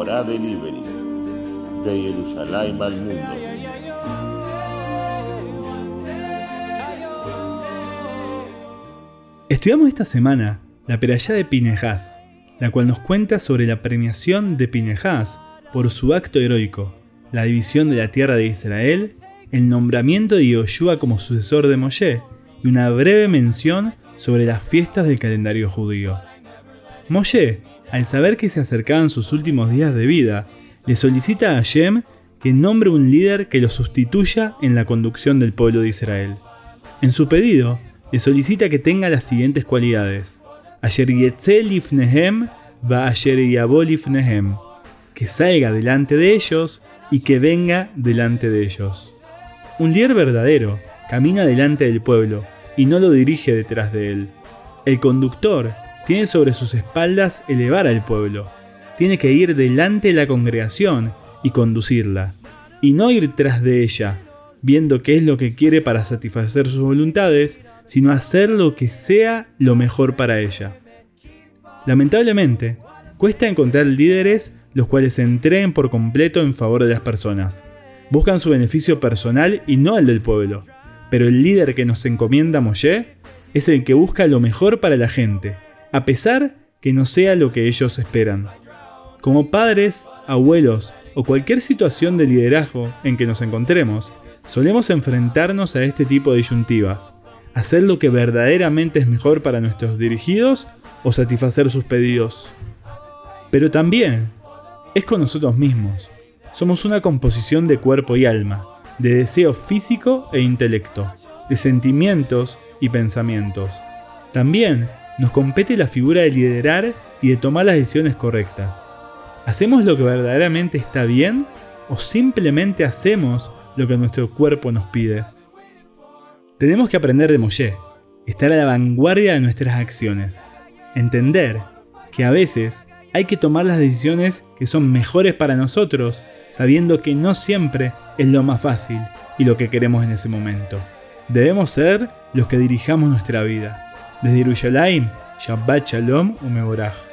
De Jerusalén al mundo. Estudiamos esta semana la Perayá de Pinejás, la cual nos cuenta sobre la premiación de Pinejás por su acto heroico, la división de la tierra de Israel, el nombramiento de Yoshua como sucesor de Moshe y una breve mención sobre las fiestas del calendario judío. Moshe, al saber que se acercaban sus últimos días de vida, le solicita a Hashem que nombre un líder que lo sustituya en la conducción del pueblo de Israel. En su pedido, le solicita que tenga las siguientes cualidades. Que salga delante de ellos y que venga delante de ellos. Un líder verdadero camina delante del pueblo y no lo dirige detrás de él. El conductor tiene sobre sus espaldas elevar al pueblo. Tiene que ir delante de la congregación y conducirla, y no ir tras de ella, viendo qué es lo que quiere para satisfacer sus voluntades, sino hacer lo que sea lo mejor para ella. Lamentablemente, cuesta encontrar líderes los cuales se entreguen por completo en favor de las personas. Buscan su beneficio personal y no el del pueblo. Pero el líder que nos encomienda Moshe es el que busca lo mejor para la gente, a pesar que no sea lo que ellos esperan. Como padres, abuelos o cualquier situación de liderazgo en que nos encontremos, solemos enfrentarnos a este tipo de disyuntivas, hacer lo que verdaderamente es mejor para nuestros dirigidos o satisfacer sus pedidos. Pero también es con nosotros mismos. Somos una composición de cuerpo y alma, de deseo físico e intelecto, de sentimientos y pensamientos. También nos compete la figura de liderar y de tomar las decisiones correctas. ¿Hacemos lo que verdaderamente está bien o simplemente hacemos lo que nuestro cuerpo nos pide. Tenemos que aprender de Moshe, estar a la vanguardia de nuestras acciones, entender que a veces hay que tomar las decisiones que son mejores para nosotros, sabiendo que no siempre es lo más fácil y lo que queremos en ese momento. Debemos ser los que dirijamos nuestra vida. Desde Yerushalayim, Shabbat Shalom Umeborah.